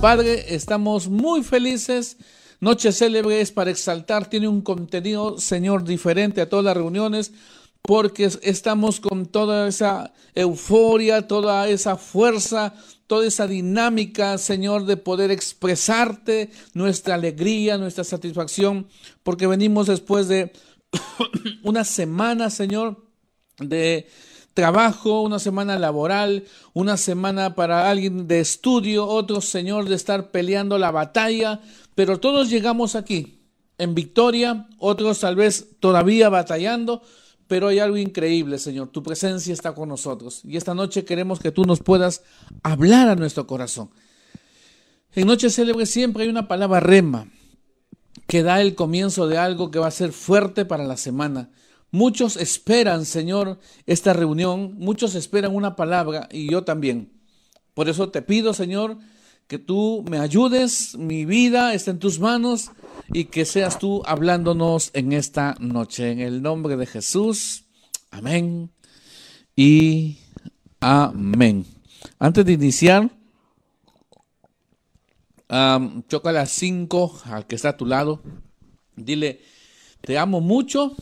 Padre, estamos muy felices. Noche célebre es para exaltar, tiene un contenido, Señor, diferente a todas las reuniones, porque estamos con toda esa euforia, toda esa fuerza, toda esa dinámica, Señor, de poder expresarte nuestra alegría, nuestra satisfacción, porque venimos después de una semana, Señor, de trabajo, una semana laboral, una semana para alguien de estudio, otro Señor de estar peleando la batalla, pero todos llegamos aquí en victoria, otros tal vez todavía batallando, pero hay algo increíble, Señor. Tu presencia está con nosotros y esta noche queremos que tú nos puedas hablar a nuestro corazón. En Noche Célebre siempre hay una palabra rema que da el comienzo de algo que va a ser fuerte para la semana. Muchos esperan, Señor, esta reunión, muchos esperan una palabra y yo también. Por eso te pido, Señor, que tú me ayudes, mi vida está en tus manos y que seas tú hablándonos en esta noche. En el nombre de Jesús, amén y amén. Antes de iniciar, choca a las 5 al que está a tu lado. Dile, te amo mucho.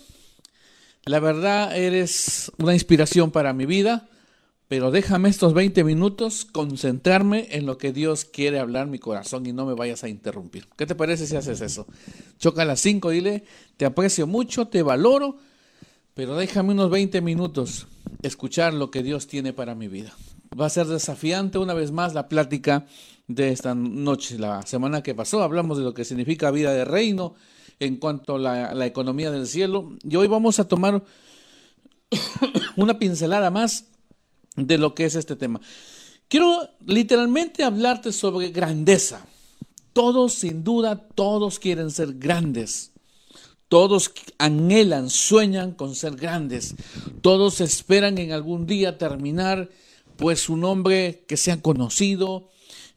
La verdad, eres una inspiración para mi vida. Pero déjame estos 20 minutos concentrarme en lo que Dios quiere hablar mi corazón y no me vayas a interrumpir. ¿Qué te parece si haces eso? Choca a las 5, dile, te aprecio mucho, te valoro, pero déjame unos 20 minutos escuchar lo que Dios tiene para mi vida. Va a ser desafiante una vez más la plática de esta noche. La semana que pasó hablamos de lo que significa vida de reino en cuanto a la, economía del cielo y hoy vamos a tomar una pincelada más de lo que es este tema. Quiero literalmente hablarte sobre grandeza. Todos, sin duda, todos quieren ser grandes. Todos anhelan, sueñan con ser grandes. Todos esperan en algún día terminar, pues, un nombre que sea conocido.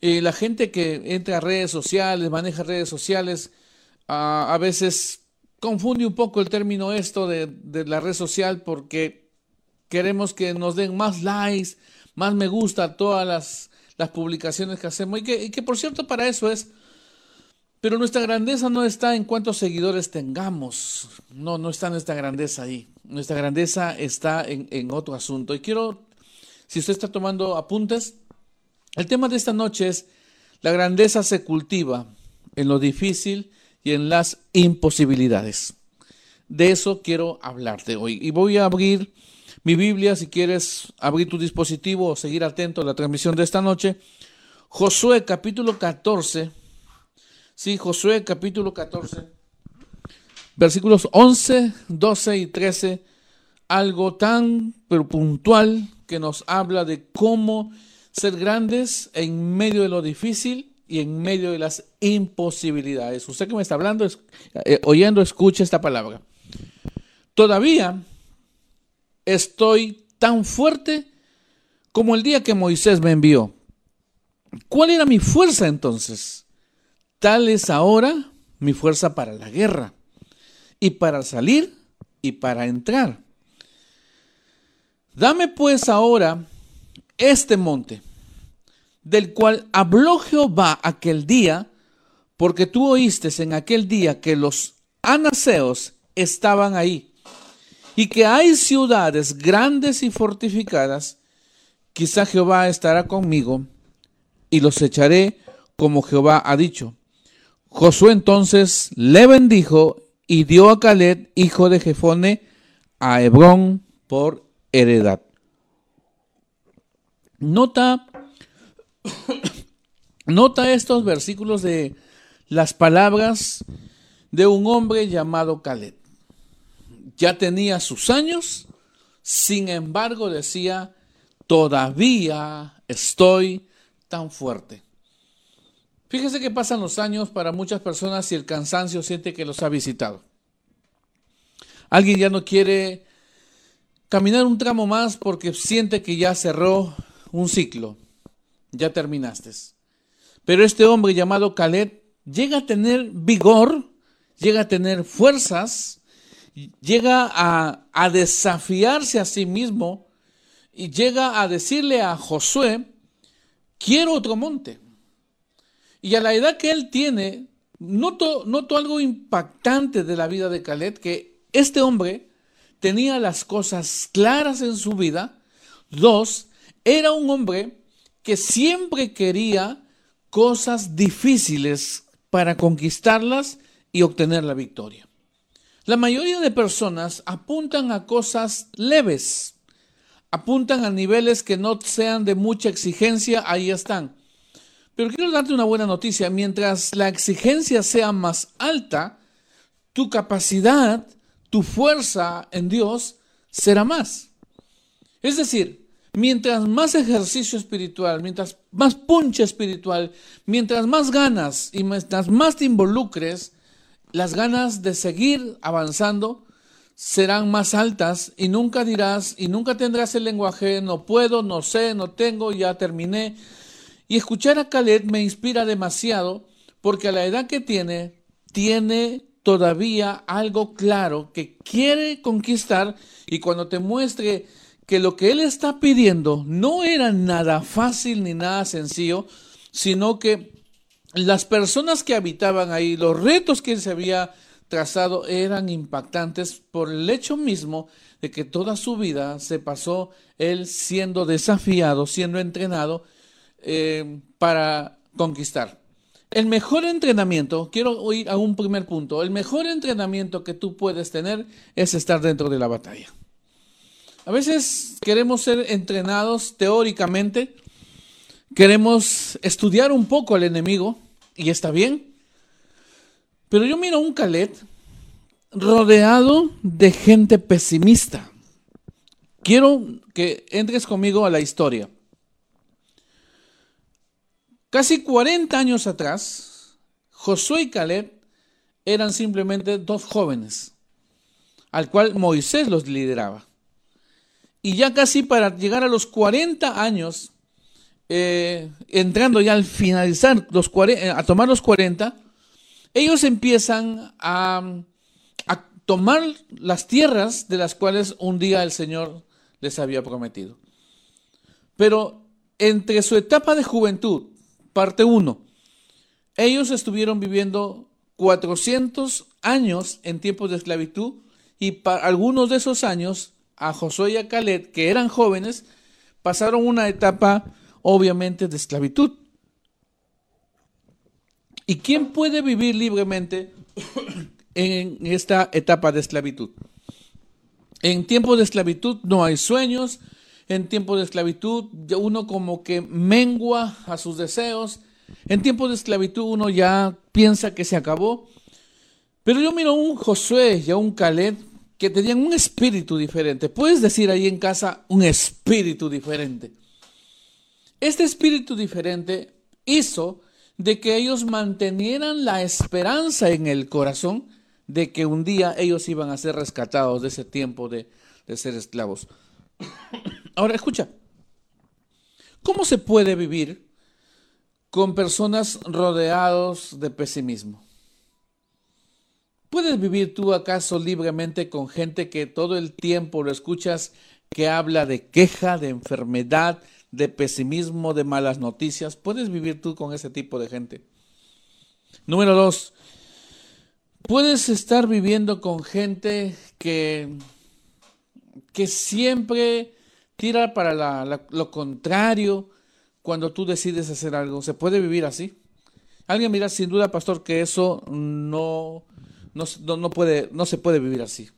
Eh, la gente que entra a redes sociales, maneja redes sociales, a veces confunde un poco el término esto de, de la red social porque queremos que nos den más likes, más me gusta a todas las, las publicaciones que hacemos. Y que, que, por cierto para eso es. Pero nuestra grandeza no está en cuántos seguidores tengamos. No, no está nuestra grandeza ahí. Nuestra grandeza está en, en otro asunto. Y quiero, si usted está tomando apuntes, el tema de esta noche es la grandeza se cultiva en lo difícil y en las imposibilidades. De eso quiero hablarte hoy. Y voy a abrir mi Biblia, si quieres abrir tu dispositivo o seguir atento a la transmisión de esta noche. Josué capítulo 14. Sí, Josué capítulo 14. Versículos 11, 12 y 13. Algo tan pero puntual que nos habla de cómo ser grandes en medio de lo difícil y en medio de las imposibilidades. Usted que me está hablando, eh, oyendo, escuche esta palabra. Todavía estoy tan fuerte como el día que Moisés me envió. ¿Cuál era mi fuerza entonces? Tal es ahora mi fuerza para la guerra, y para salir y para entrar. Dame pues ahora este monte, del cual habló Jehová aquel día, porque tú oíste en aquel día que los anaseos estaban ahí y que hay ciudades grandes y fortificadas, quizá Jehová estará conmigo y los echaré como Jehová ha dicho. Josué entonces le bendijo y dio a Caleb, hijo de Jefone, a Hebrón por heredad. Nota, nota estos versículos de las palabras de un hombre llamado Caleb ya tenía sus años, sin embargo decía, todavía estoy tan fuerte. Fíjese que pasan los años para muchas personas y el cansancio siente que los ha visitado. Alguien ya no quiere caminar un tramo más porque siente que ya cerró un ciclo, ya terminaste. Pero este hombre llamado Caleb llega a tener vigor, llega a tener fuerzas, llega a, desafiarse a sí mismo y llega a decirle a Josué, quiero otro monte. Y a la edad que él tiene, noto, noto algo impactante de la vida de Caleb, que este hombre tenía las cosas claras en su vida. Dos, era un hombre que siempre quería cosas difíciles para conquistarlas y obtener la victoria. La mayoría de personas apuntan a cosas leves, apuntan a niveles que no sean de mucha exigencia, ahí están. Pero quiero darte una buena noticia, mientras la exigencia sea más alta, tu capacidad, tu fuerza en Dios será más. Es decir, mientras más ejercicio espiritual, mientras más puncha espiritual, mientras más ganas y mientras más te involucres, las ganas de seguir avanzando serán más altas y nunca dirás y nunca tendrás el lenguaje, no puedo, no sé, no tengo, ya terminé. Y escuchar a Khaled me inspira demasiado porque a la edad que tiene, tiene todavía algo claro que quiere conquistar y cuando te muestre que lo que él está pidiendo no era nada fácil ni nada sencillo, sino que las personas que habitaban ahí, los retos que él se había trazado eran impactantes por el hecho mismo de que toda su vida se pasó él siendo desafiado, siendo entrenado eh, para conquistar. El mejor entrenamiento, quiero ir a un primer punto, el mejor entrenamiento que tú puedes tener es estar dentro de la batalla. A veces queremos ser entrenados teóricamente, queremos estudiar un poco al enemigo, y está bien. Pero yo miro un Calet rodeado de gente pesimista. Quiero que entres conmigo a la historia. Casi 40 años atrás, Josué y Caleb eran simplemente dos jóvenes, al cual Moisés los lideraba. Y ya casi para llegar a los 40 años, eh, entrando ya al finalizar los eh, a tomar los 40, ellos empiezan a, tomar las tierras de las cuales un día el Señor les había prometido. Pero entre su etapa de juventud, parte 1, ellos estuvieron viviendo 400 años en tiempos de esclavitud y para algunos de esos años a Josué y a Caleb, que eran jóvenes, pasaron una etapa obviamente de esclavitud. ¿Y quién puede vivir libremente en esta etapa de esclavitud? En tiempos de esclavitud no hay sueños, en tiempos de esclavitud uno como que mengua a sus deseos, en tiempos de esclavitud uno ya piensa que se acabó. Pero yo miro a un Josué y a un Caleb que tenían un espíritu diferente. Puedes decir ahí en casa un espíritu diferente. Este espíritu diferente hizo de que ellos mantenieran la esperanza en el corazón de que un día ellos iban a ser rescatados de ese tiempo de, de ser esclavos. Ahora escucha, ¿cómo se puede vivir con personas rodeados de pesimismo? ¿Puedes vivir tú acaso libremente con gente que todo el tiempo lo escuchas que habla de queja, de enfermedad, de pesimismo, de malas noticias? ¿Puedes vivir tú con ese tipo de gente? Número dos, puedes estar viviendo con gente que, que siempre tira para lo contrario cuando tú decides hacer algo. ¿Se puede vivir así? Alguien mira, sin duda, pastor, que eso no, no, no, puede, no se puede vivir así.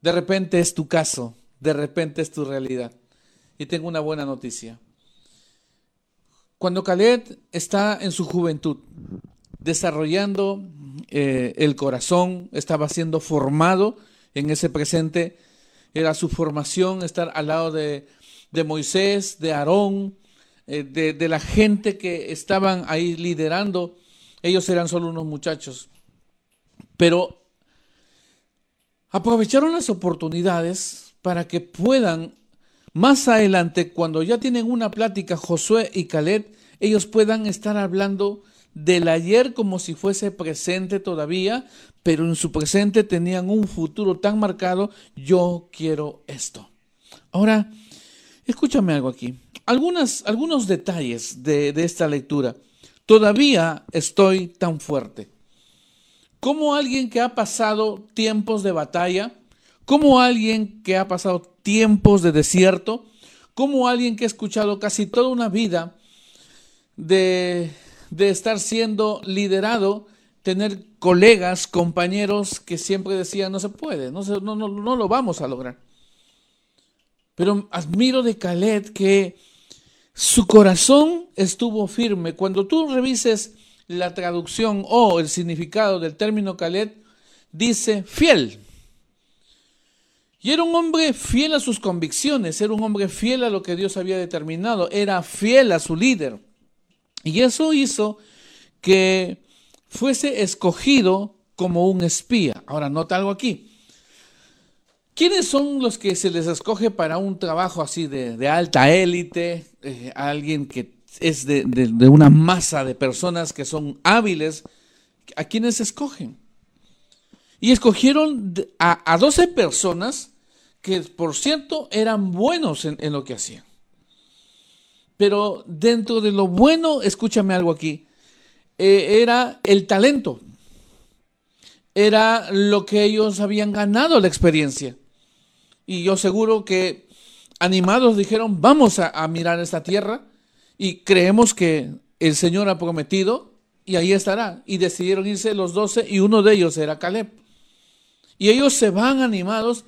De repente es tu caso, de repente es tu realidad. Y tengo una buena noticia. Cuando Caleb está en su juventud, desarrollando eh, el corazón, estaba siendo formado en ese presente, era su formación estar al lado de, Moisés, de Aarón, eh, de, de la gente que estaban ahí liderando. Ellos eran solo unos muchachos. Pero aprovecharon las oportunidades para que puedan, más adelante, cuando ya tienen una plática Josué y Caleb, ellos puedan estar hablando del ayer como si fuese presente todavía, pero en su presente tenían un futuro tan marcado, yo quiero esto. Ahora, escúchame algo aquí. Algunas, algunos detalles de, de esta lectura. todavía estoy tan fuerte. Como alguien que ha pasado tiempos de batalla, como alguien que ha pasado tiempos de desierto, como alguien que ha escuchado casi toda una vida de, estar siendo liderado, tener colegas, compañeros que siempre decían no se puede, no, no, no, no lo vamos a lograr. Pero admiro de Caleb que su corazón estuvo firme. Cuando tú revises la traducción o el significado del término Caleb, dice fiel. Y era un hombre fiel a sus convicciones, era un hombre fiel a lo que Dios había determinado, era fiel a su líder. Y eso hizo que fuese escogido como un espía. Ahora, nota algo aquí. ¿Quiénes son los que se les escoge para un trabajo así de, alta élite? Eh, alguien que es de, una masa de personas que son hábiles. ¿A quiénes escogen? Y escogieron a, a 12 personas que por cierto eran buenos en, lo que hacían. Pero dentro de lo bueno, escúchame algo aquí, eh, era el talento, era lo que ellos habían ganado la experiencia. Y yo seguro que animados dijeron, vamos a mirar esta tierra y creemos que el Señor ha prometido y ahí estará. Y decidieron irse los doce y uno de ellos era Caleb. Y ellos se van animados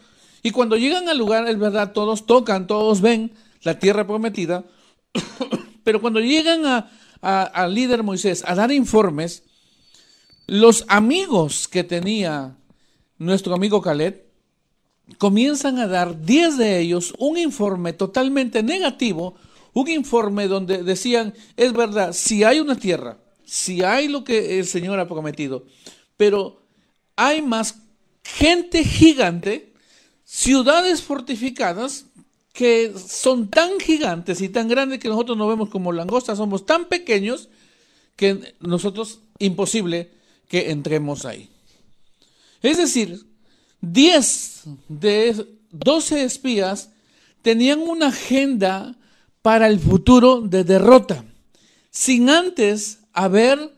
y cuando llegan al lugar, es verdad, todos tocan, todos ven la tierra prometida, pero cuando llegan al líder Moisés a dar informes, los amigos que tenía nuestro amigo Caleb comienzan a dar 10 de ellos un informe totalmente negativo, un informe donde decían, es verdad, si hay una tierra, si hay lo que el Señor ha prometido, pero hay más gente gigante ciudades fortificadas que son tan gigantes y tan grandes que nosotros nos vemos como langostas, somos tan pequeños que nosotros imposible que entremos ahí. Es decir, 10 de 12 espías tenían una agenda para el futuro de derrota, sin antes haber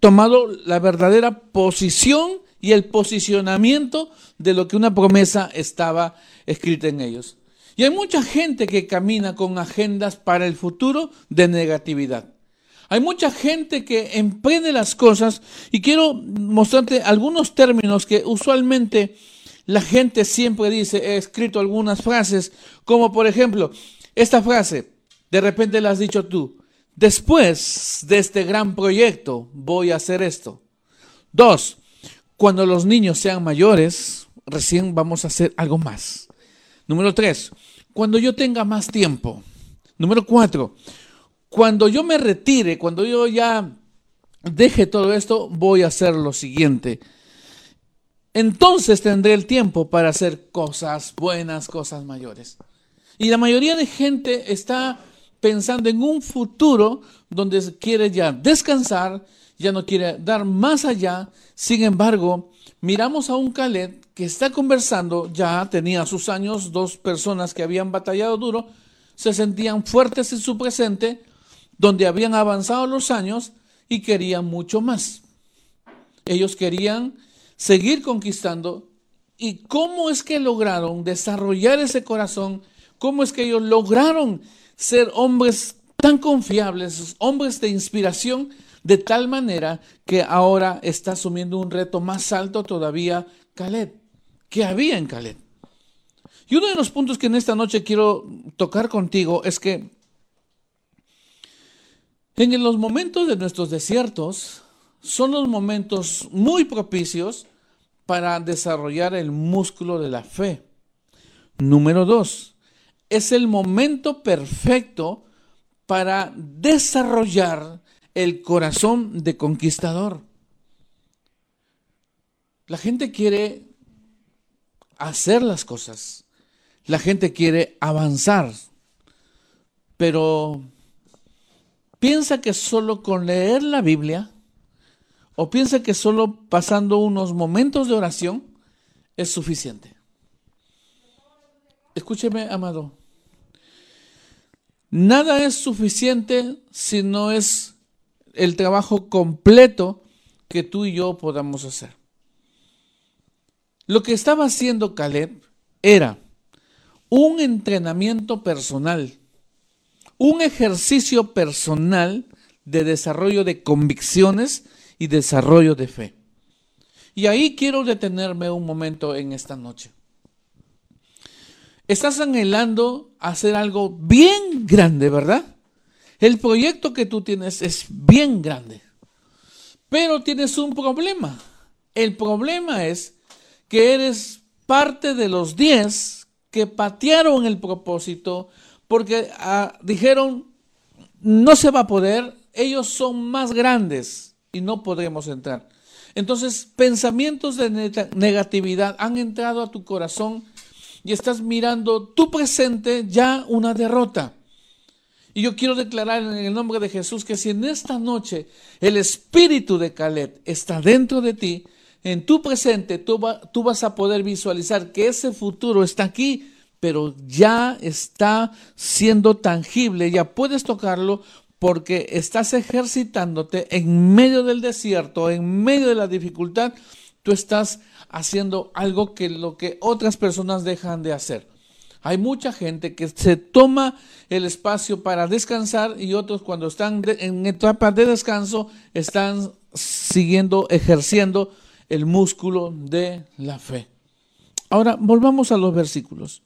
tomado la verdadera posición y el posicionamiento de lo que una promesa estaba escrita en ellos. Y hay mucha gente que camina con agendas para el futuro de negatividad. Hay mucha gente que emprende las cosas y quiero mostrarte algunos términos que usualmente la gente siempre dice. He escrito algunas frases, como por ejemplo, esta frase, de repente la has dicho tú, después de este gran proyecto voy a hacer esto. Dos, cuando los niños sean mayores, recién vamos a hacer algo más. Número tres, cuando yo tenga más tiempo. Número cuatro, cuando yo me retire, cuando yo ya deje todo esto, voy a hacer lo siguiente. Entonces tendré el tiempo para hacer cosas buenas, cosas mayores. Y la mayoría de gente está pensando en un futuro donde quiere ya descansar, ya no quiere dar más allá. Sin embargo, miramos a un Caleb que está conversando, ya tenía sus años, dos personas que habían batallado duro, se sentían fuertes en su presente, donde habían avanzado los años y querían mucho más. Ellos querían seguir conquistando. ¿Y cómo es que lograron desarrollar ese corazón? ¿Cómo es que ellos lograron ser hombres tan confiables, hombres de inspiración, de tal manera que ahora está asumiendo un reto más alto todavía Caleb, que había en Caleb. Y uno de los puntos que en esta noche quiero tocar contigo es que en los momentos de nuestros desiertos son los momentos muy propicios para desarrollar el músculo de la fe. Número dos, es el momento perfecto para desarrollar el corazón de conquistador. La gente quiere hacer las cosas. La gente quiere avanzar. Pero piensa que solo con leer la Biblia o piensa que solo pasando unos momentos de oración es suficiente. Escúcheme, amado. Nada es suficiente si no es el trabajo completo que tú y yo podamos hacer. Lo que estaba haciendo Caleb era un entrenamiento personal, un ejercicio personal de desarrollo de convicciones y desarrollo de fe. Y ahí quiero detenerme un momento en esta noche. Estás anhelando hacer algo bien grande, ¿verdad? El proyecto que tú tienes es bien grande. Pero tienes un problema. El problema es que eres parte de los diez que patearon el propósito porque ah, dijeron, no se va a poder, ellos son más grandes y no podremos entrar. Entonces, pensamientos de negatividad han entrado a tu corazón y estás mirando tu presente ya una derrota. Y yo quiero declarar en el nombre de Jesús que si en esta noche el espíritu de Caleb está dentro de ti, en tu presente tú, tú vas a poder visualizar que ese futuro está aquí, pero ya está siendo tangible, ya puedes tocarlo porque estás ejercitándote en medio del desierto, en medio de la dificultad, tú estás haciendo algo que lo que otras personas dejan de hacer. Hay mucha gente que se toma el espacio para descansar y otros cuando están en etapa de descanso están siguiendo, ejerciendo el músculo de la fe. Ahora, volvamos a los versículos.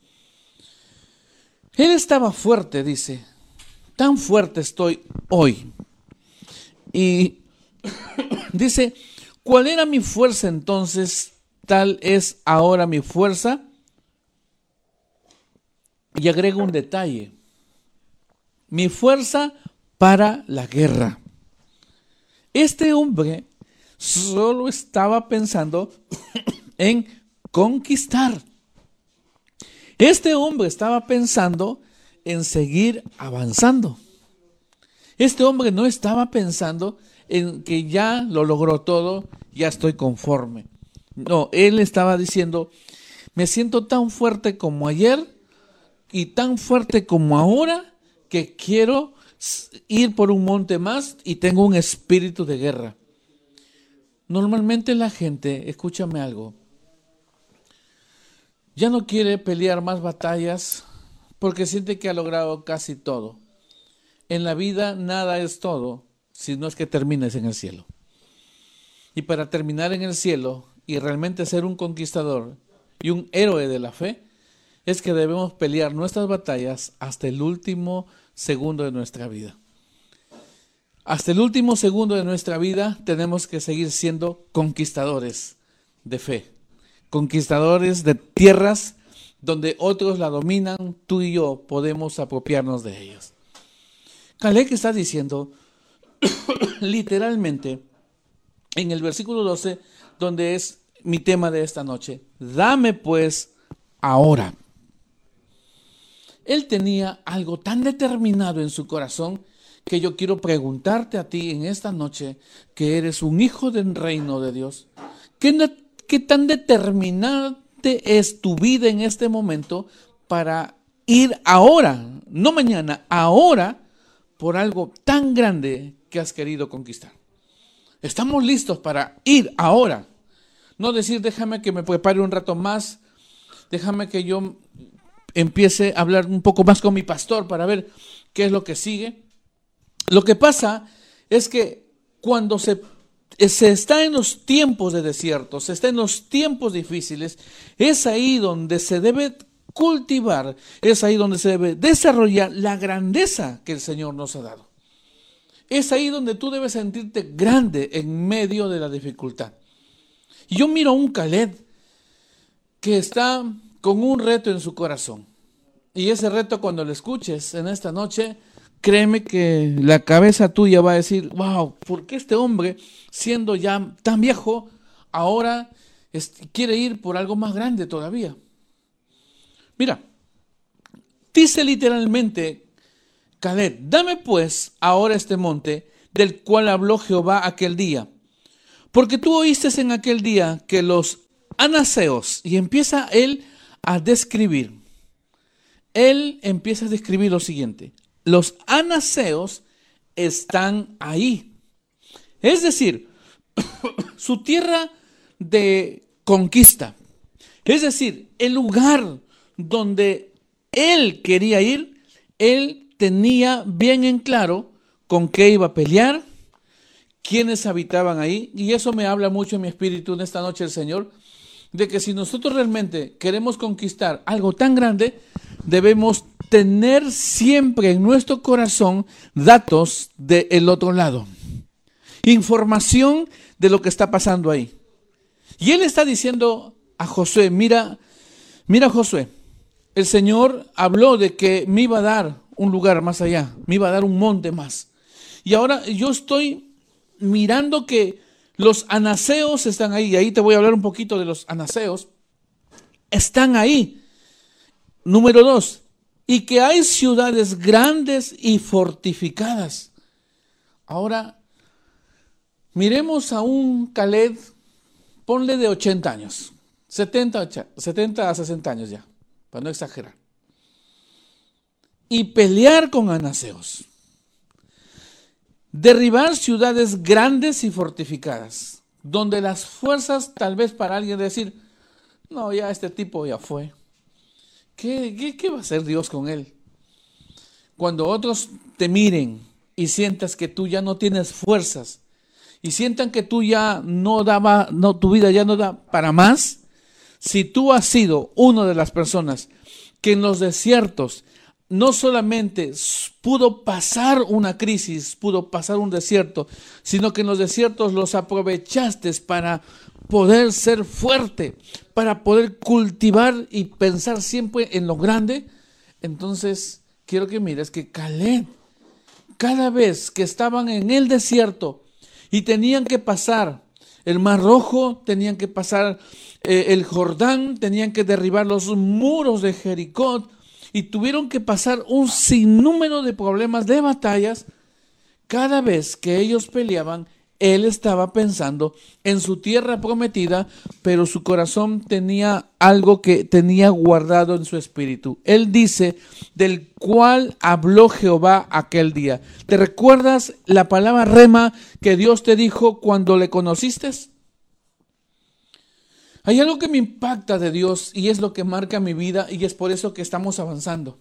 Él estaba fuerte, dice, tan fuerte estoy hoy. Y dice, ¿cuál era mi fuerza entonces? Tal es ahora mi fuerza. Y agrego un detalle. Mi fuerza para la guerra. Este hombre solo estaba pensando en conquistar. Este hombre estaba pensando en seguir avanzando. Este hombre no estaba pensando en que ya lo logró todo, ya estoy conforme. No, él estaba diciendo, me siento tan fuerte como ayer y tan fuerte como ahora que quiero ir por un monte más y tengo un espíritu de guerra. Normalmente la gente, escúchame algo, ya no quiere pelear más batallas porque siente que ha logrado casi todo. En la vida nada es todo si no es que termines en el cielo. Y para terminar en el cielo y realmente ser un conquistador y un héroe de la fe, es que debemos pelear nuestras batallas hasta el último segundo de nuestra vida. Hasta el último segundo de nuestra vida tenemos que seguir siendo conquistadores de fe, conquistadores de tierras donde otros la dominan, tú y yo podemos apropiarnos de ellos. Caleb está diciendo literalmente en el versículo 12, donde es mi tema de esta noche, dame pues ahora. Él tenía algo tan determinado en su corazón que yo quiero preguntarte a ti en esta noche, que eres un hijo del reino de Dios. ¿Qué, qué tan determinado es tu vida en este momento para ir ahora, no mañana, ahora, por algo tan grande que has querido conquistar. Estamos listos para ir ahora. No decir, déjame que me prepare un rato más, déjame que yo empiece a hablar un poco más con mi pastor para ver qué es lo que sigue. Lo que pasa es que cuando se eh, se está en los tiempos de desierto, se está en los tiempos difíciles, es ahí donde se debe cultivar, es ahí donde se debe desarrollar la grandeza que el Señor nos ha dado. Es ahí donde tú debes sentirte grande en medio de la dificultad. Y yo miro a un Caleb que está con un reto en su corazón. Y ese reto cuando lo escuches en esta noche, créeme que la cabeza tuya va a decir, wow, ¿por qué este hombre, siendo ya tan viejo, ahora quiere ir por algo más grande todavía? Mira, dice literalmente Dame pues ahora este monte del cual habló Jehová aquel día, porque tú oíste en aquel día que los anaseos, y empieza él a describir, él empieza a describir lo siguiente, los anaseos están ahí. Es decir, su tierra de conquista. Es decir, el lugar donde él quería ir, él tenía bien en claro con qué iba a pelear, quiénes habitaban ahí. Y eso me habla mucho en mi espíritu en esta noche el Señor, de que si nosotros realmente queremos conquistar algo tan grande, debemos tener siempre en nuestro corazón datos del otro lado, información de lo que está pasando ahí. Y él está diciendo a Josué, mira, mira Josué, el Señor habló de que me iba a dar un lugar más allá, me iba a dar un monte más. Y ahora yo estoy mirando que los anaseos están ahí, y ahí te voy a hablar un poquito de los anaseos, están ahí. Número dos, y que hay ciudades grandes y fortificadas. Ahora, miremos a un Caled, ponle de 80 años, 70, 70 a 60 años ya, para no exagerar. Y pelear con anaseos. Derribar ciudades grandes y fortificadas, donde las fuerzas, tal vez para alguien decir, no, ya este tipo ya fue ¿Qué, va a hacer Dios con él? Cuando otros te miren y sientas que tú ya no tienes fuerzas y sientan que tú ya no daba, no, tu vida ya no da para más, si tú has sido una de las personas que en los desiertos no solamente pudo pasar una crisis, pudo pasar un desierto, sino que en los desiertos los aprovechaste para poder ser fuerte, para poder cultivar y pensar siempre en lo grande, entonces quiero que mires que Caleb, cada vez que estaban en el desierto y tenían que pasar el Mar Rojo, tenían que pasar eh, el Jordán, tenían que derribar los muros de Jericó y tuvieron que pasar un sinnúmero de problemas, de batallas, cada vez que ellos peleaban, él estaba pensando en su tierra prometida, pero su corazón tenía algo que tenía guardado en su espíritu. Él dice, del cual habló Jehová aquel día. ¿Te recuerdas la palabra rema que Dios te dijo cuando le conociste? Hay algo que me impacta de Dios y es lo que marca mi vida y es por eso que estamos avanzando.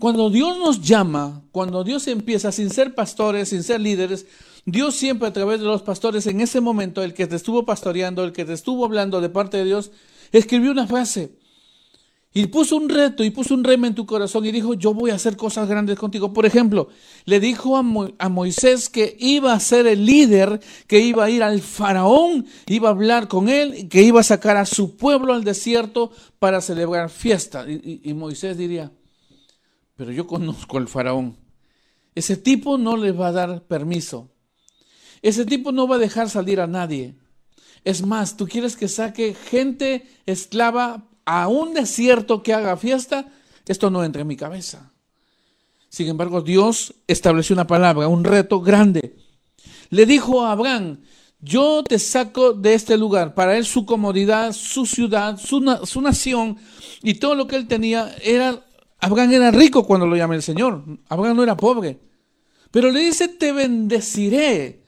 Cuando Dios nos llama, cuando Dios empieza sin ser pastores, sin ser líderes, Dios siempre a través de los pastores, en ese momento, el que te estuvo pastoreando, el que te estuvo hablando de parte de Dios, escribió una frase y puso un reto y puso un rema en tu corazón y dijo, yo voy a hacer cosas grandes contigo. Por ejemplo, le dijo a, Moisés que iba a ser el líder, que iba a ir al faraón, iba a hablar con él, que iba a sacar a su pueblo al desierto para celebrar fiesta. Y, y Moisés diría, pero yo conozco al faraón. Ese tipo no le va a dar permiso. Ese tipo no va a dejar salir a nadie. Es más, tú quieres que saque gente esclava a un desierto que haga fiesta. Esto no entra en mi cabeza. Sin embargo, Dios estableció una palabra, un reto grande. Le dijo a Abraham, yo te saco de este lugar. Para él su comodidad, su ciudad, su, su nación y todo lo que él tenía era... Abraham era rico cuando lo llama el Señor. Abraham no era pobre. Pero le dice, te bendeciré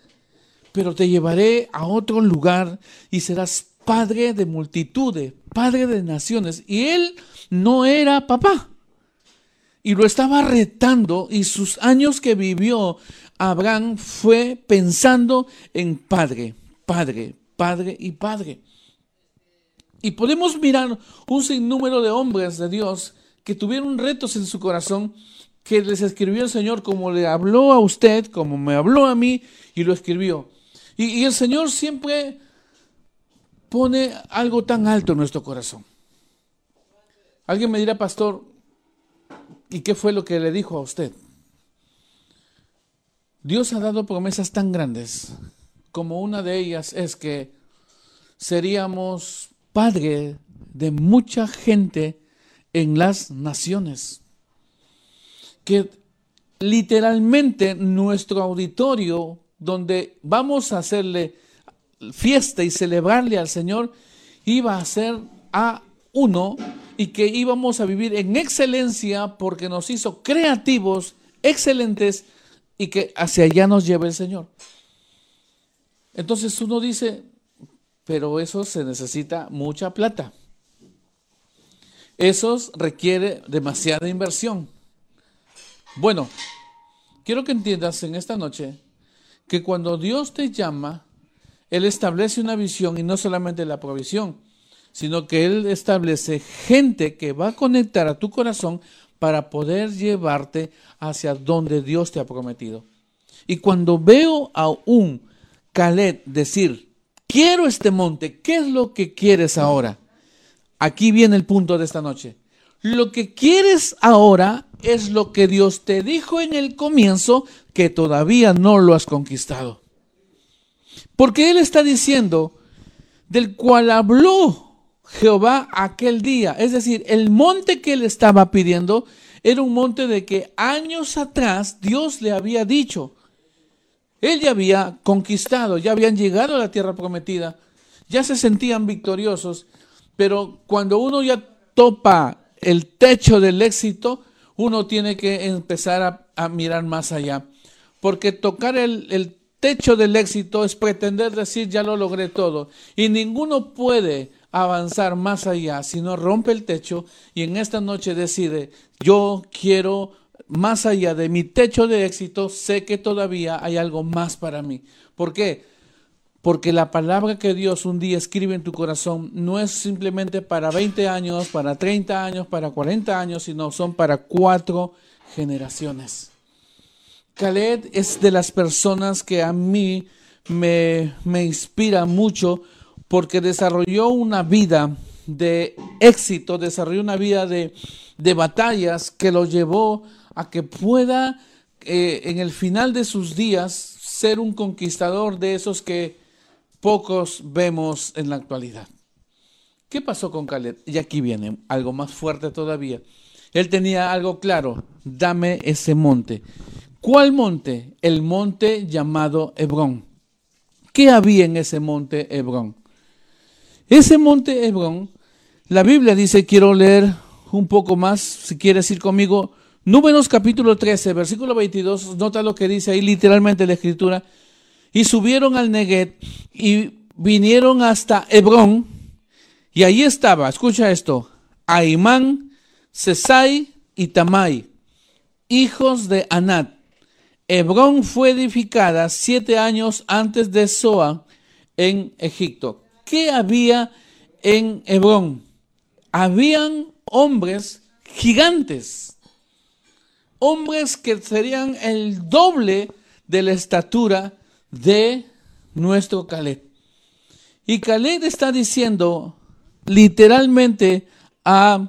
pero te llevaré a otro lugar y serás padre de multitudes, padre de naciones. Y él no era papá. Y lo estaba retando y sus años que vivió Abraham fue pensando en padre, padre, padre y padre. Y podemos mirar un sinnúmero de hombres de Dios que tuvieron retos en su corazón que les escribió el Señor como le habló a usted, como me habló a mí y lo escribió. Y, el Señor siempre pone algo tan alto en nuestro corazón. Alguien me dirá, pastor, ¿y qué fue lo que le dijo a usted? Dios ha dado promesas tan grandes como una de ellas es que seríamos padre de mucha gente en las naciones. Que literalmente nuestro auditorio donde vamos a hacerle fiesta y celebrarle al Señor, iba a ser a uno y que íbamos a vivir en excelencia porque nos hizo creativos, excelentes y que hacia allá nos lleva el Señor. Entonces uno dice, pero eso se necesita mucha plata. Eso requiere demasiada inversión. Bueno, quiero que entiendas en esta noche que cuando Dios te llama, Él establece una visión y no solamente la provisión, sino que Él establece gente que va a conectar a tu corazón para poder llevarte hacia donde Dios te ha prometido. Y cuando veo a un Caleb decir, quiero este monte, ¿qué es lo que quieres ahora? Aquí viene el punto de esta noche. Lo que quieres ahora es lo que Dios te dijo en el comienzo que todavía no lo has conquistado. Porque Él está diciendo, del cual habló Jehová aquel día. Es decir, el monte que Él estaba pidiendo era un monte de que años atrás Dios le había dicho. Él ya había conquistado, ya habían llegado a la tierra prometida, ya se sentían victoriosos, pero cuando uno ya topa el techo del éxito, uno tiene que empezar a, mirar más allá. Porque tocar el, el techo del éxito es pretender decir ya lo logré todo. Y ninguno puede avanzar más allá si no rompe el techo y en esta noche decide yo quiero más allá de mi techo de éxito, sé que todavía hay algo más para mí. ¿Por qué? Porque la palabra que Dios un día escribe en tu corazón no es simplemente para 20 años, para 30 años, para 40 años, sino son para cuatro generaciones. Khaled es de las personas que a mí me, me inspira mucho porque desarrolló una vida de éxito, desarrolló una vida de, de batallas que lo llevó a que pueda eh, en el final de sus días ser un conquistador de esos que pocos vemos en la actualidad. ¿Qué pasó con Caleb? Y aquí viene algo más fuerte todavía. Él tenía algo claro, dame ese monte. ¿Cuál monte? El monte llamado Hebrón. ¿Qué había en ese monte Hebrón? Ese monte Hebrón, la Biblia dice, quiero leer un poco más, si quieres ir conmigo, Números capítulo 13, versículo 22, nota lo que dice ahí literalmente la escritura. Y subieron al Neget y vinieron hasta Hebrón. Y ahí estaba, escucha esto, Aimán, Sesai y Tamai, hijos de Anat. Hebrón fue edificada siete años antes de Soa en Egipto. ¿Qué había en Hebrón? Habían hombres gigantes hombres que serían el doble de la estatura de nuestro Caleb. Y Caleb está diciendo literalmente a,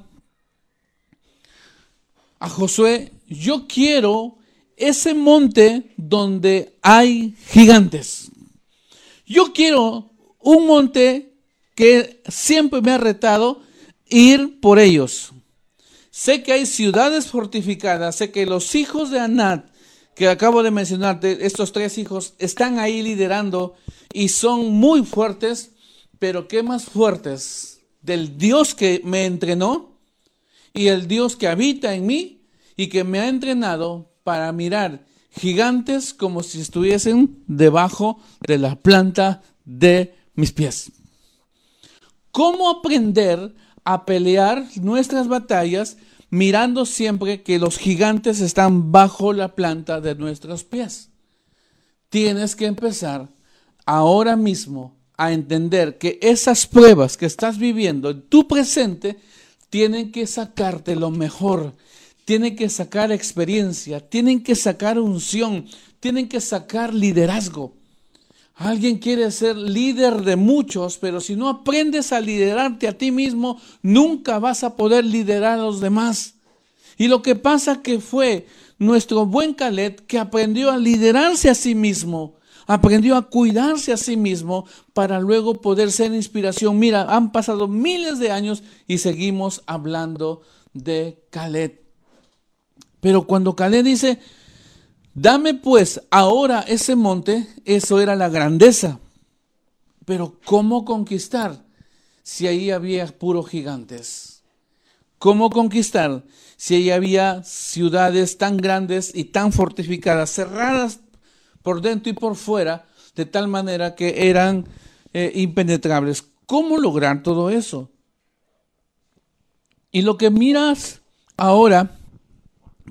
a Josué, yo quiero ese monte donde hay gigantes. Yo quiero un monte que siempre me ha retado ir por ellos. Sé que hay ciudades fortificadas, sé que los hijos de Anat, que acabo de mencionarte, estos tres hijos, están ahí liderando y son muy fuertes, pero ¿qué más fuertes? Del Dios que me entrenó y el Dios que habita en mí y que me ha entrenado para mirar gigantes como si estuviesen debajo de la planta de mis pies. ¿Cómo aprender a pelear nuestras batallas mirando siempre que los gigantes están bajo la planta de nuestros pies. Tienes que empezar ahora mismo a entender que esas pruebas que estás viviendo en tu presente tienen que sacarte lo mejor, tienen que sacar experiencia, tienen que sacar unción, tienen que sacar liderazgo. Alguien quiere ser líder de muchos, pero si no aprendes a liderarte a ti mismo, nunca vas a poder liderar a los demás. Y lo que pasa que fue nuestro buen Caleb que aprendió a liderarse a sí mismo, aprendió a cuidarse a sí mismo para luego poder ser inspiración. Mira, han pasado miles de años y seguimos hablando de Caleb. Pero cuando Caleb dice, Dame pues ahora ese monte, eso era la grandeza. Pero ¿cómo conquistar si ahí había puros gigantes? ¿Cómo conquistar si ahí había ciudades tan grandes y tan fortificadas, cerradas por dentro y por fuera, de tal manera que eran eh, impenetrables. ¿Cómo lograr todo eso? Y lo que miras ahora,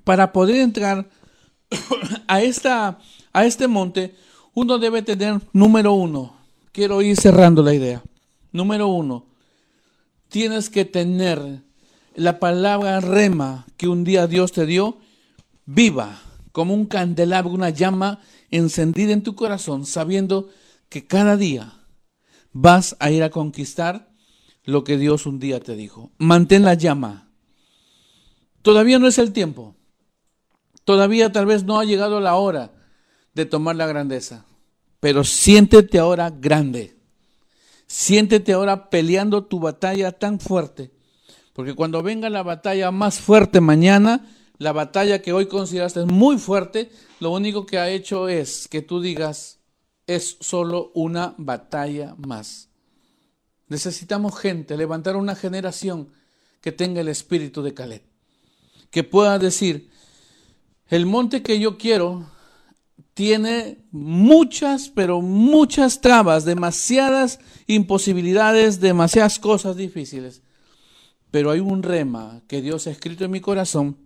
para poder entrar a, esta, a este monte, uno debe tener, número uno, quiero ir cerrando la idea. Número uno, tienes que tener la palabra rema que un día Dios te dio viva, como un candelabro, una llama encendida en tu corazón, sabiendo que cada día vas a ir a conquistar lo que Dios un día te dijo. Mantén la llama. Todavía no es el tiempo. Todavía tal vez no ha llegado la hora de tomar la grandeza. Pero siéntete ahora grande. Siéntete ahora peleando tu batalla tan fuerte. Porque cuando venga la batalla más fuerte mañana, la batalla que hoy consideraste muy fuerte, lo único que ha hecho es que tú digas, es solo una batalla más. Necesitamos gente, levantar una generación que tenga el espíritu de Caleb, que pueda decir, el monte que yo quiero tiene muchas, pero muchas trabas, demasiadas imposibilidades, demasiadas cosas difíciles. Pero hay un rema que Dios ha escrito en mi corazón,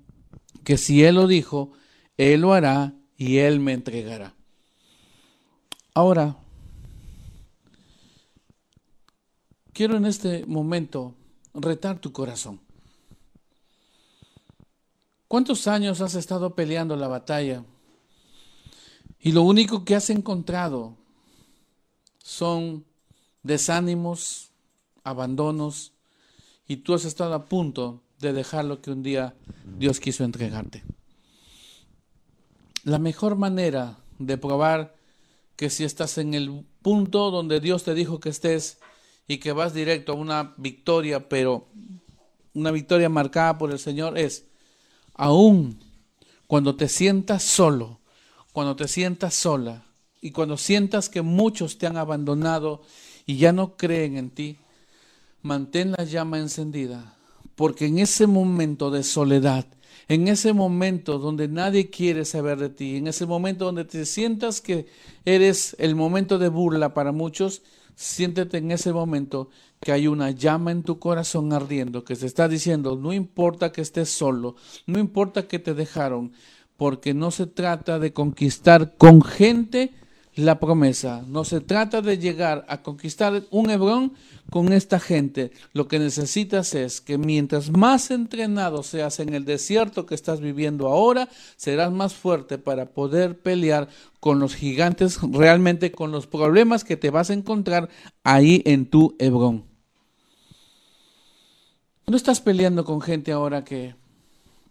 que si Él lo dijo, Él lo hará y Él me entregará. Ahora, quiero en este momento retar tu corazón. ¿Cuántos años has estado peleando la batalla? Y lo único que has encontrado son desánimos, abandonos, y tú has estado a punto de dejar lo que un día Dios quiso entregarte. La mejor manera de probar que si estás en el punto donde Dios te dijo que estés y que vas directo a una victoria, pero una victoria marcada por el Señor es, aún cuando te sientas solo, cuando te sientas sola y cuando sientas que muchos te han abandonado y ya no creen en ti, mantén la llama encendida, porque en ese momento de soledad, en ese momento donde nadie quiere saber de ti, en ese momento donde te sientas que eres el momento de burla para muchos, siéntete en ese momento que hay una llama en tu corazón ardiendo que se está diciendo, no importa que estés solo, no importa que te dejaron, porque no se trata de conquistar con gente la promesa, no se trata de llegar a conquistar un Hebrón con esta gente. Lo que necesitas es que mientras más entrenado seas en el desierto que estás viviendo ahora, serás más fuerte para poder pelear con los gigantes, realmente con los problemas que te vas a encontrar ahí en tu Hebrón. No estás peleando con gente ahora que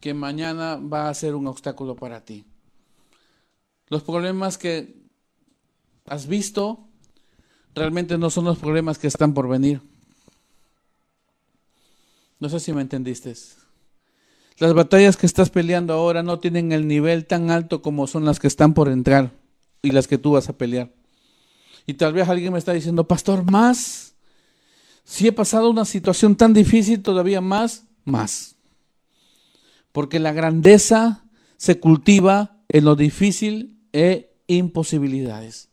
que mañana va a ser un obstáculo para ti. Los problemas que has visto realmente no son los problemas que están por venir. No sé si me entendiste. Las batallas que estás peleando ahora no tienen el nivel tan alto como son las que están por entrar y las que tú vas a pelear. Y tal vez alguien me está diciendo, pastor, más. Si he pasado una situación tan difícil, todavía más, más porque la grandeza se cultiva en lo difícil e imposibilidades.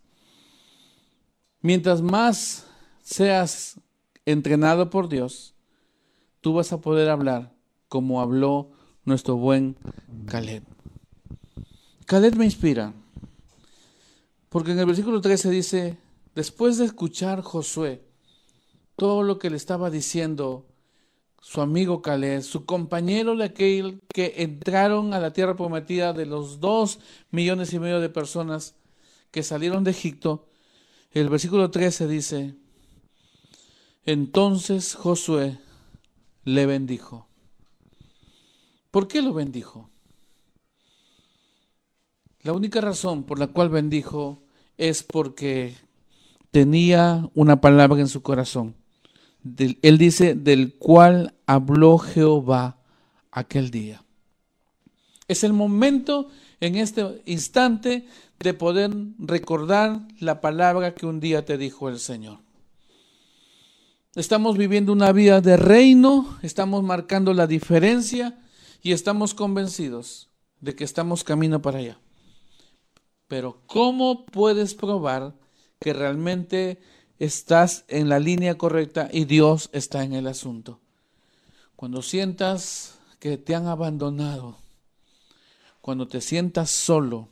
Mientras más seas entrenado por Dios, tú vas a poder hablar como habló nuestro buen Caleb. Caleb me inspira, porque en el versículo 13 dice, después de escuchar Josué todo lo que le estaba diciendo su amigo Caleb, su compañero de aquel que entraron a la tierra prometida de los dos millones y medio de personas que salieron de Egipto, el versículo 13 dice, entonces Josué le bendijo. ¿Por qué lo bendijo? La única razón por la cual bendijo es porque tenía una palabra en su corazón él dice, del cual habló Jehová aquel día. Es el momento en este instante de poder recordar la palabra que un día te dijo el Señor. Estamos viviendo una vida de reino, estamos marcando la diferencia y estamos convencidos de que estamos camino para allá. Pero ¿cómo puedes probar que realmente estás en la línea correcta y Dios está en el asunto. Cuando sientas que te han abandonado, cuando te sientas solo,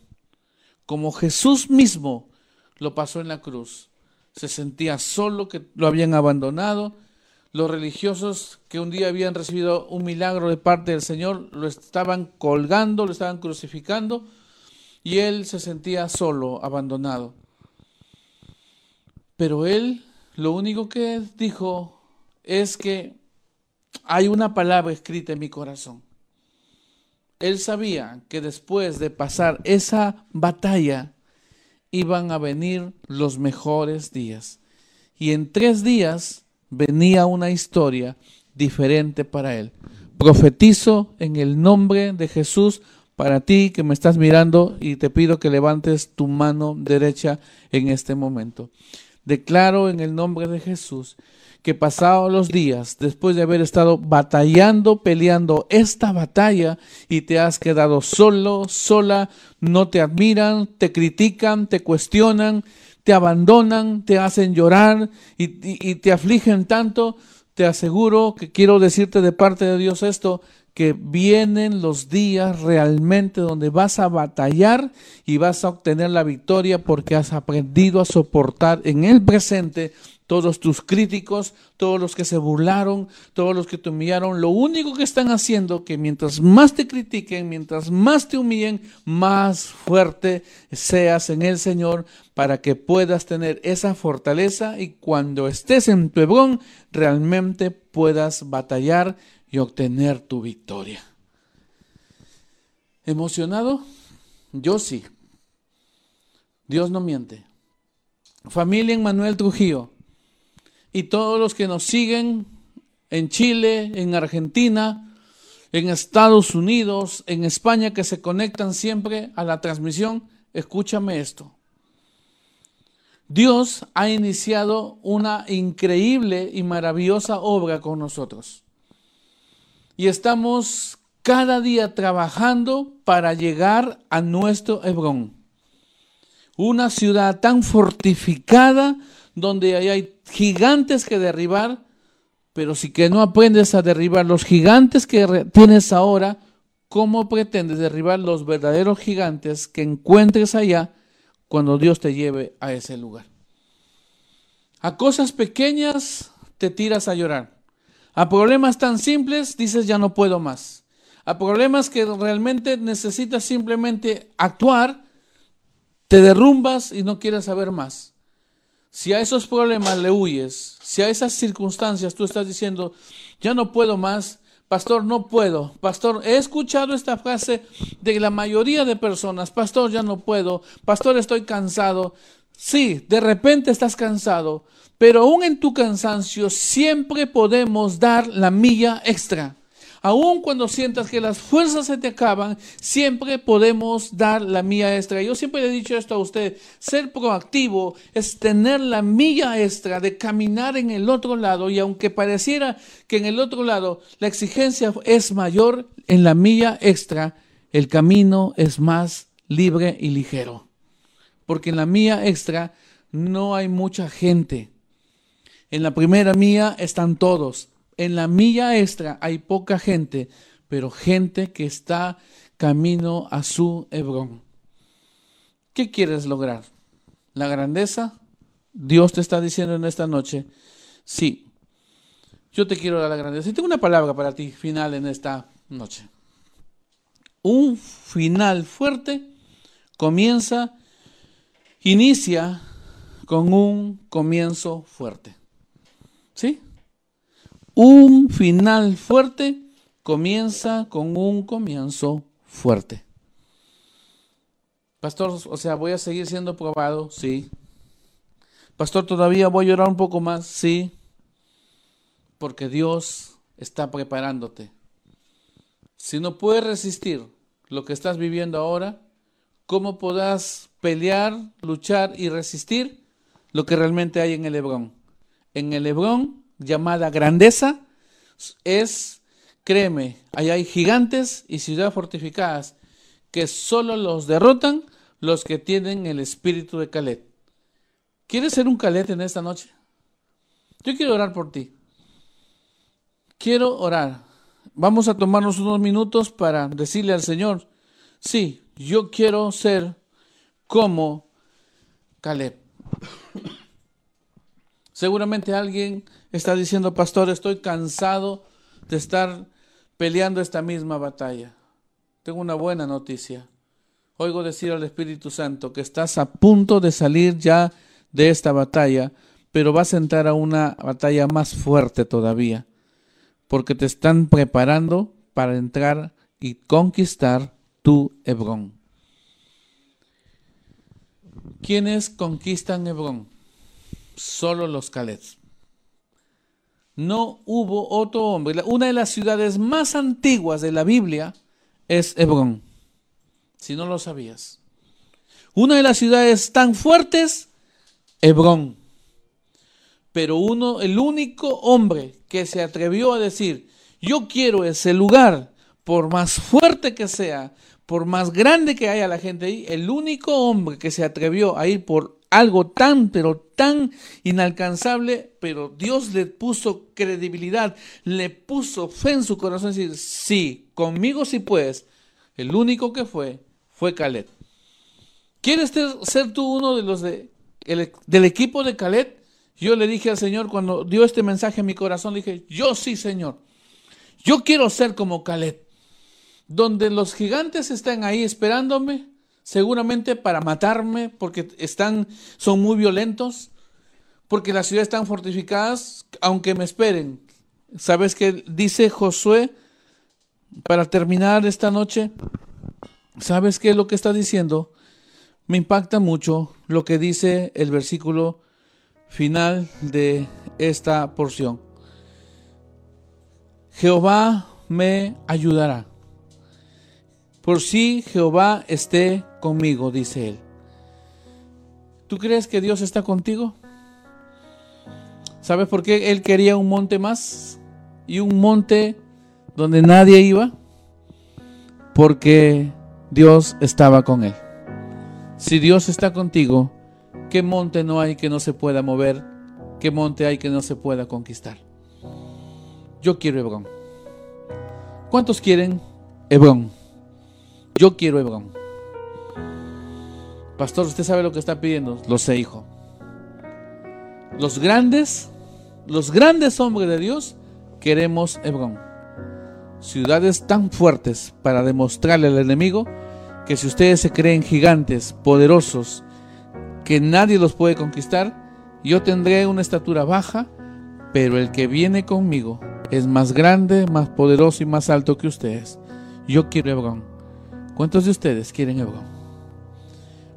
como Jesús mismo lo pasó en la cruz, se sentía solo que lo habían abandonado, los religiosos que un día habían recibido un milagro de parte del Señor lo estaban colgando, lo estaban crucificando y él se sentía solo, abandonado. Pero él lo único que dijo es que hay una palabra escrita en mi corazón. Él sabía que después de pasar esa batalla iban a venir los mejores días. Y en tres días venía una historia diferente para él. Profetizo en el nombre de Jesús para ti que me estás mirando y te pido que levantes tu mano derecha en este momento. Declaro en el nombre de Jesús que pasados los días, después de haber estado batallando, peleando esta batalla y te has quedado solo, sola, no te admiran, te critican, te cuestionan, te abandonan, te hacen llorar y, y te afligen tanto, te aseguro que quiero decirte de parte de Dios esto, que vienen los días realmente donde vas a batallar y vas a obtener la victoria porque has aprendido a soportar en el presente todos tus críticos, todos los que se burlaron, todos los que te humillaron, lo único que están haciendo que mientras más te critiquen, mientras más te humillen, más fuerte seas en el Señor para que puedas tener esa fortaleza y cuando estés en tu Hebrón realmente puedas batallar y obtener tu victoria. ¿Emocionado? Yo sí. Dios no miente. Familia en Manuel Trujillo y todos los que nos siguen en Chile, en Argentina, en Estados Unidos, en España, que se conectan siempre a la transmisión, escúchame esto. Dios ha iniciado una increíble y maravillosa obra con nosotros y estamos cada día trabajando para llegar a nuestro Hebrón. Una ciudad tan fortificada donde hay gigantes que derribar, pero si que no aprendes a derribar los gigantes que tienes ahora, ¿cómo pretendes derribar los verdaderos gigantes que encuentres allá cuando Dios te lleve a ese lugar? A cosas pequeñas te tiras a llorar. A problemas tan simples dices ya no puedo más. A problemas que realmente necesitas simplemente actuar, te derrumbas y no quieres saber más. Si a esos problemas le huyes, si a esas circunstancias tú estás diciendo, ya no puedo más, pastor, no puedo, pastor, he escuchado esta frase de la mayoría de personas, pastor, ya no puedo, pastor, estoy cansado. Sí, de repente estás cansado, pero aún en tu cansancio siempre podemos dar la milla extra. Aún cuando sientas que las fuerzas se te acaban, siempre podemos dar la milla extra. Yo siempre le he dicho esto a usted, ser proactivo es tener la milla extra de caminar en el otro lado y aunque pareciera que en el otro lado la exigencia es mayor, en la milla extra el camino es más libre y ligero. Porque en la milla extra no hay mucha gente. En la primera milla están todos. En la milla extra hay poca gente, pero gente que está camino a su Hebrón. ¿Qué quieres lograr? ¿La grandeza? Dios te está diciendo en esta noche, sí, yo te quiero dar la grandeza. Y tengo una palabra para ti final en esta noche. Un final fuerte comienza, inicia con un comienzo fuerte. ¿Sí? Un final fuerte comienza con un comienzo fuerte. Pastor, o sea, voy a seguir siendo probado, sí. Pastor, todavía voy a llorar un poco más, sí. Porque Dios está preparándote. Si no puedes resistir lo que estás viviendo ahora, ¿cómo podrás pelear, luchar y resistir lo que realmente hay en el Hebrón? En el Hebrón, llamada grandeza, es, créeme, allá hay gigantes y ciudades fortificadas que solo los derrotan los que tienen el espíritu de Caleb, ¿Quieres ser un calete en esta noche? Yo quiero orar por ti. Quiero orar. Vamos a tomarnos unos minutos para decirle al Señor, sí, yo quiero ser como Caleb. Seguramente alguien está diciendo, pastor, estoy cansado de estar peleando esta misma batalla. Tengo una buena noticia. Oigo decir al Espíritu Santo que estás a punto de salir ya de esta batalla, pero vas a entrar a una batalla más fuerte todavía, porque te están preparando para entrar y conquistar tu Hebrón. ¿Quiénes conquistan Hebrón? Solo los Calets. No hubo otro hombre. Una de las ciudades más antiguas de la Biblia es Hebrón. Si no lo sabías. Una de las ciudades tan fuertes, Hebrón. Pero uno, el único hombre que se atrevió a decir, yo quiero ese lugar, por más fuerte que sea, por más grande que haya la gente ahí, el único hombre que se atrevió a ir por algo tan, pero tan inalcanzable, pero Dios le puso credibilidad, le puso fe en su corazón, decir, sí, conmigo sí puedes. El único que fue, fue Caleb. ¿Quieres ser tú uno de los de, del equipo de Caleb? Yo le dije al Señor cuando dio este mensaje en mi corazón, dije, yo sí, Señor. Yo quiero ser como Caleb donde los gigantes están ahí esperándome, seguramente para matarme, porque están, son muy violentos, porque las ciudades están fortificadas, aunque me esperen. ¿Sabes qué dice Josué para terminar esta noche? ¿Sabes qué es lo que está diciendo? Me impacta mucho lo que dice el versículo final de esta porción. Jehová me ayudará por si Jehová esté conmigo, dice él. ¿Tú crees que Dios está contigo? ¿Sabes por qué él quería un monte más? Y un monte donde nadie iba. Porque Dios estaba con él. Si Dios está contigo, ¿qué monte no hay que no se pueda mover? ¿Qué monte hay que no se pueda conquistar? Yo quiero Hebrón. ¿Cuántos quieren Hebrón? Yo quiero Hebrón. Pastor, ¿usted sabe lo que está pidiendo? Lo sé, hijo. Los grandes, los grandes hombres de Dios, queremos Hebrón. Ciudades tan fuertes para demostrarle al enemigo que si ustedes se creen gigantes, poderosos, que nadie los puede conquistar, yo tendré una estatura baja, pero el que viene conmigo es más grande, más poderoso y más alto que ustedes. Yo quiero Hebrón. ¿Cuántos de ustedes quieren Hebrón?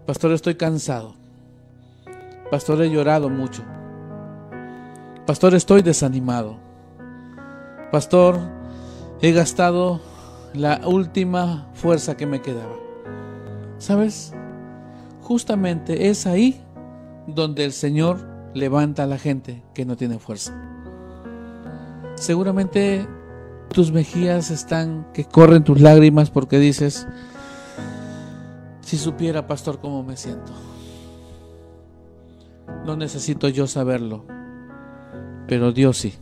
Pastor, estoy cansado. Pastor, he llorado mucho. Pastor, estoy desanimado. Pastor, he gastado la última fuerza que me quedaba. ¿Sabes? Justamente es ahí donde el Señor levanta a la gente que no tiene fuerza. Seguramente tus mejillas están que corren tus lágrimas porque dices, si supiera, pastor, cómo me siento. No necesito yo saberlo, pero Dios sí.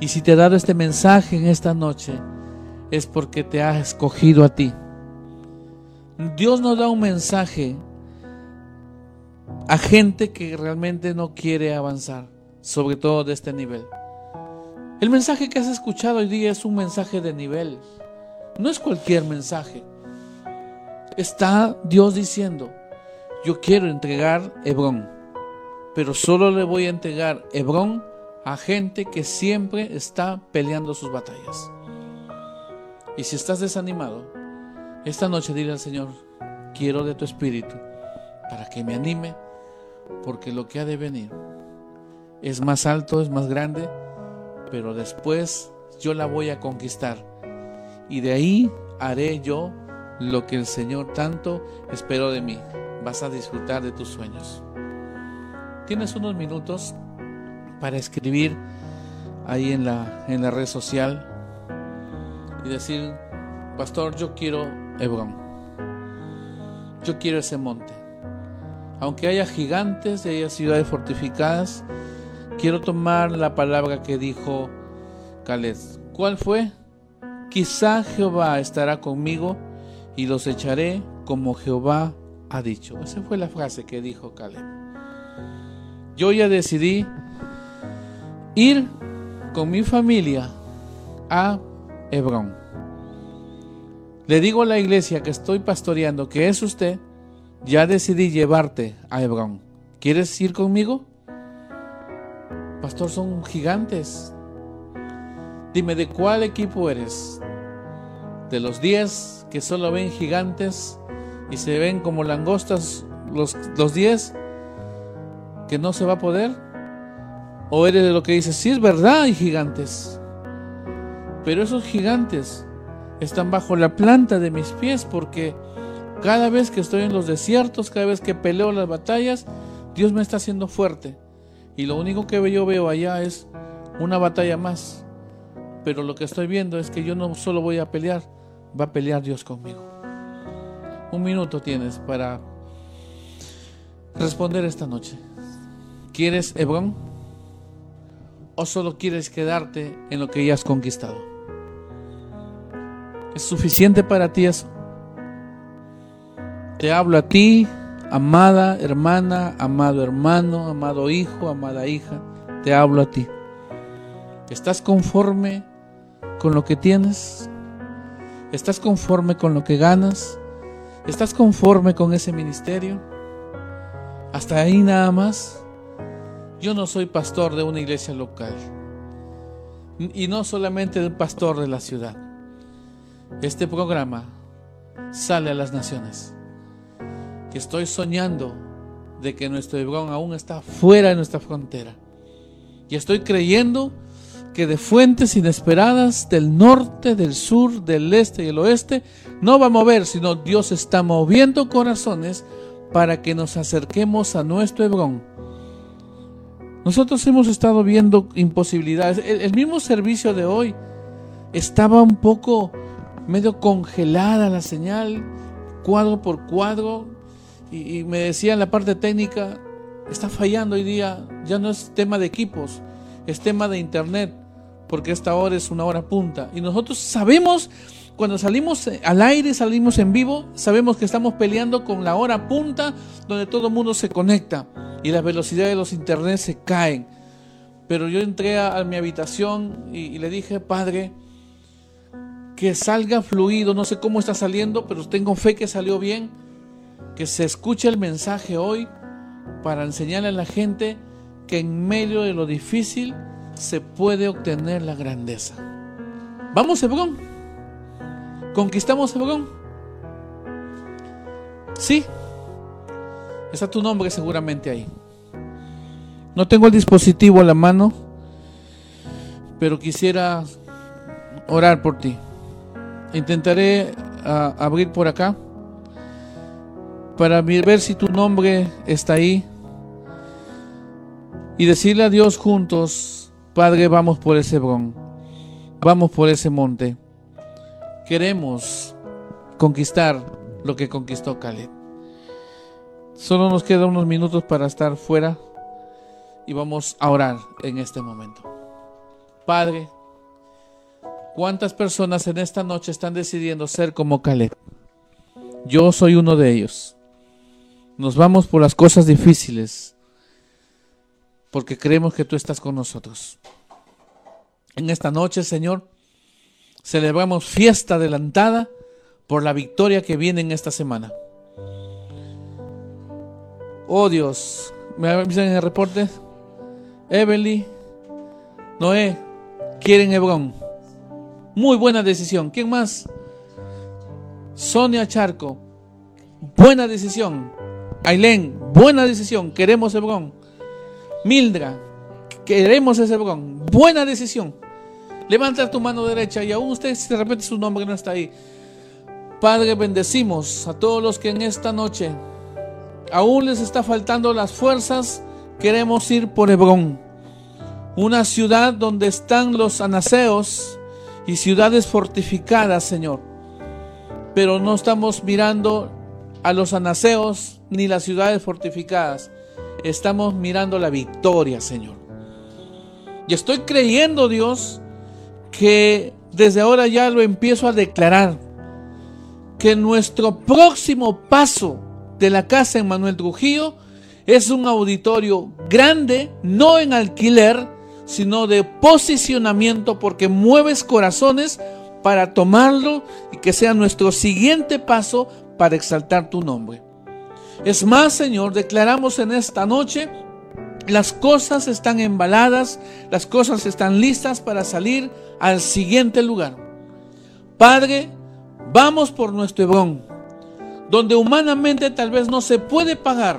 Y si te he dado este mensaje en esta noche, es porque te ha escogido a ti. Dios no da un mensaje a gente que realmente no quiere avanzar, sobre todo de este nivel. El mensaje que has escuchado hoy día es un mensaje de nivel, no es cualquier mensaje está Dios diciendo, yo quiero entregar Hebrón, pero solo le voy a entregar Hebrón a gente que siempre está peleando sus batallas. Y si estás desanimado, esta noche dile al Señor, quiero de tu espíritu para que me anime, porque lo que ha de venir es más alto, es más grande, pero después yo la voy a conquistar. Y de ahí haré yo lo que el Señor tanto esperó de mí. Vas a disfrutar de tus sueños. Tienes unos minutos para escribir ahí en la, en la red social y decir, pastor, yo quiero Hebrón. Yo quiero ese monte. aunque haya gigantes y haya ciudades fortificadas, quiero tomar la palabra que dijo Caleb. ¿Cuál fue? Quizá Jehová estará conmigo y los echaré como Jehová ha dicho. Esa fue la frase que dijo Caleb. Yo ya decidí ir con mi familia a Hebrón. Le digo a la iglesia que estoy pastoreando, que es usted, ya decidí llevarte a Hebrón. ¿Quieres ir conmigo? Pastor, son gigantes. Dime, ¿de cuál equipo eres? ¿De los diez que solo ven gigantes y se ven como langostas los, los diez que no se va a poder? ¿O eres de lo que dices, sí es verdad, hay gigantes? Pero esos gigantes están bajo la planta de mis pies porque cada vez que estoy en los desiertos, cada vez que peleo las batallas, Dios me está haciendo fuerte. Y lo único que yo veo allá es una batalla más. Pero lo que estoy viendo es que yo no solo voy a pelear, va a pelear Dios conmigo. Un minuto tienes para responder esta noche. ¿Quieres Hebrón? ¿O solo quieres quedarte en lo que ya has conquistado? ¿Es suficiente para ti eso? Te hablo a ti, amada hermana, amado hermano, amado hijo, amada hija. Te hablo a ti. ¿Estás conforme con lo que tienes? ¿Estás conforme con lo que ganas? ¿Estás conforme con ese ministerio? Hasta ahí nada más. Yo no soy pastor de una iglesia local. Y no solamente de un pastor de la ciudad. Este programa sale a las naciones que estoy soñando de que nuestro Hebrón aún está fuera de nuestra frontera. Y estoy creyendo que de fuentes inesperadas del norte, del sur, del este y el oeste, no va a mover, sino Dios está moviendo corazones para que nos acerquemos a nuestro Hebrón. Nosotros hemos estado viendo imposibilidades. El, mismo servicio de hoy estaba un poco medio congelada la señal, cuadro por cuadro, y, me decía en la parte técnica, está fallando hoy día, ya no es tema de equipos, es tema de internet, porque esta hora es una hora punta. Y nosotros sabemos, cuando salimos al aire, salimos en vivo, sabemos que estamos peleando con la hora punta, donde todo el mundo se conecta y la velocidad de los internet se caen. Pero yo entré a, mi habitación y le dije, Padre, que salga fluido, no sé cómo está saliendo, pero tengo fe que salió bien que se escuche el mensaje hoy para enseñarle a la gente que en medio de lo difícil se puede obtener la grandeza. Vamos, Hebrón. Conquistamos Hebrón. Sí. Está tu nombre seguramente ahí. No tengo el dispositivo a la mano, pero quisiera orar por ti. Intentaré ah, abrir por acá para ver si tu nombre está ahí y decirle a Dios juntos, Padre, vamos por ese bron, vamos por ese monte. Queremos conquistar lo que conquistó Caleb. Solo nos quedan unos minutos para estar fuera y vamos a orar en este momento. Padre, ¿cuántas personas en esta noche están decidiendo ser como Caleb? Yo soy uno de ellos. Nos vamos por las cosas difíciles porque creemos que tú estás con nosotros. En esta noche, Señor, celebramos fiesta adelantada por la victoria que viene en esta semana. Oh Dios, me avisan en el reporte. Evelyn, Noé, quieren Hebrón. Muy buena decisión. ¿Quién más? Sonia Charco. Buena decisión. Ailén, buena decisión, queremos Hebrón. Mildra, queremos ese Hebrón, buena decisión. Levanta tu mano derecha y aún usted si de repente su nombre no está ahí. Padre, bendecimos a todos los que en esta noche aún les está faltando las fuerzas. Queremos ir por Hebrón, una ciudad donde están los anaseos y ciudades fortificadas, Señor. Pero no estamos mirando a los anaseos ni las ciudades fortificadas. Estamos mirando la victoria, Señor. Y estoy creyendo, Dios, que desde ahora ya lo empiezo a declarar. Que nuestro próximo paso de la casa en Manuel Trujillo es un auditorio grande, no en alquiler, sino de posicionamiento, porque mueves corazones para tomarlo y que sea nuestro siguiente paso para exaltar tu nombre. Es más, Señor, declaramos en esta noche, las cosas están embaladas, las cosas están listas para salir al siguiente lugar. Padre, vamos por nuestro Hebrón, donde humanamente tal vez no se puede pagar,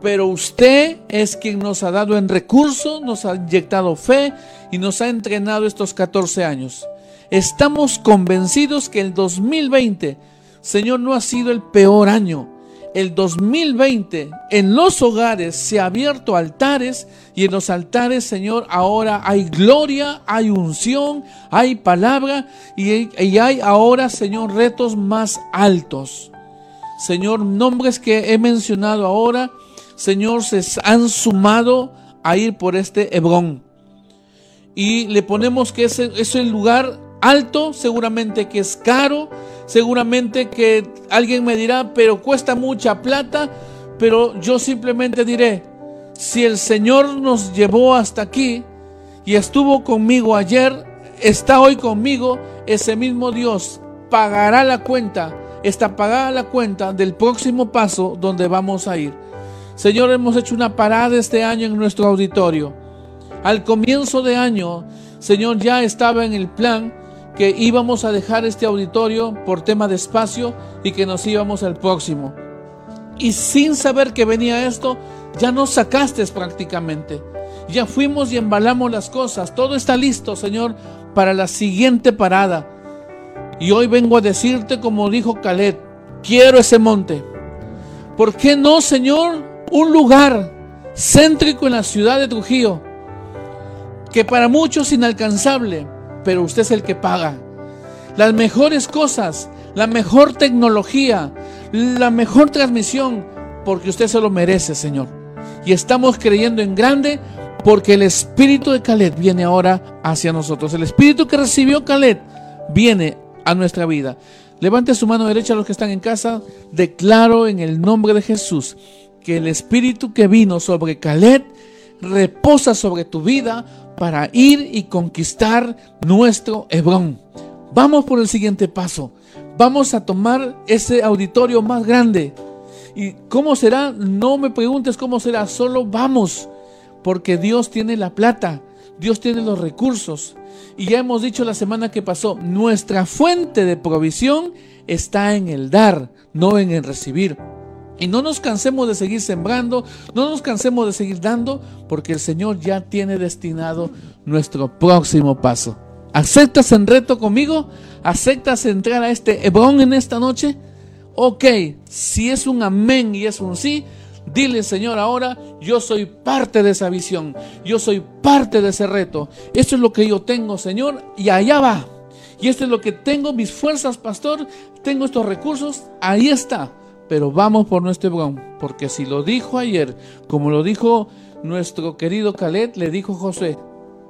pero usted es quien nos ha dado en recurso, nos ha inyectado fe y nos ha entrenado estos 14 años. Estamos convencidos que el 2020, Señor, no ha sido el peor año el 2020 en los hogares se ha abierto altares y en los altares, Señor, ahora hay gloria, hay unción, hay palabra y, hay ahora, Señor, retos más altos. Señor, nombres que he mencionado ahora, Señor, se han sumado a ir por este Hebrón. Y le ponemos que ese es el lugar alto, seguramente que es caro, seguramente que alguien me dirá, pero cuesta mucha plata, pero yo simplemente diré, si el Señor nos llevó hasta aquí y estuvo conmigo ayer, está hoy conmigo, ese mismo Dios pagará la cuenta, está pagada la cuenta del próximo paso donde vamos a ir. Señor, hemos hecho una parada este año en nuestro auditorio. Al comienzo de año, Señor, ya estaba en el plan que íbamos a dejar este auditorio por tema de espacio y que nos íbamos al próximo. Y sin saber que venía esto, ya nos sacaste prácticamente. Ya fuimos y embalamos las cosas. Todo está listo, Señor, para la siguiente parada. Y hoy vengo a decirte, como dijo Caleb, quiero ese monte. ¿Por qué no, Señor, un lugar céntrico en la ciudad de Trujillo, que para muchos inalcanzable, pero usted es el que paga. Las mejores cosas, la mejor tecnología, la mejor transmisión, porque usted se lo merece, Señor. Y estamos creyendo en grande porque el espíritu de Caleb viene ahora hacia nosotros. El espíritu que recibió Caleb viene a nuestra vida. Levante su mano derecha a los que están en casa. Declaro en el nombre de Jesús que el espíritu que vino sobre Caleb reposa sobre tu vida para ir y conquistar nuestro Hebrón. Vamos por el siguiente paso. Vamos a tomar ese auditorio más grande. ¿Y cómo será? No me preguntes cómo será, solo vamos. Porque Dios tiene la plata, Dios tiene los recursos. Y ya hemos dicho la semana que pasó, nuestra fuente de provisión está en el dar, no en el recibir. Y no nos cansemos de seguir sembrando, no nos cansemos de seguir dando, porque el Señor ya tiene destinado nuestro próximo paso. ¿Aceptas en reto conmigo? ¿Aceptas entrar a este Hebrón en esta noche? Ok, si es un amén y es un sí, dile Señor ahora, yo soy parte de esa visión, yo soy parte de ese reto. Esto es lo que yo tengo, Señor, y allá va. Y esto es lo que tengo, mis fuerzas, pastor, tengo estos recursos, ahí está pero vamos por nuestro Hebrón, porque si lo dijo ayer, como lo dijo nuestro querido Caleb, le dijo José,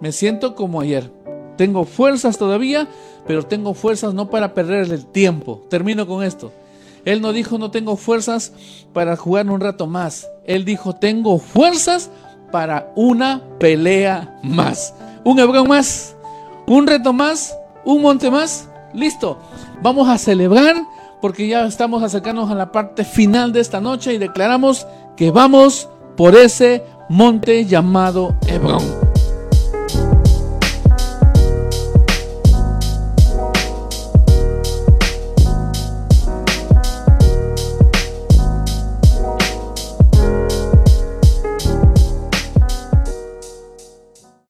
me siento como ayer. Tengo fuerzas todavía, pero tengo fuerzas no para perder el tiempo. Termino con esto. Él no dijo no tengo fuerzas para jugar un rato más. Él dijo tengo fuerzas para una pelea más. Un Hebrón más, un reto más, un monte más. Listo. Vamos a celebrar porque ya estamos acercándonos a la parte final de esta noche y declaramos que vamos por ese monte llamado Hebrón.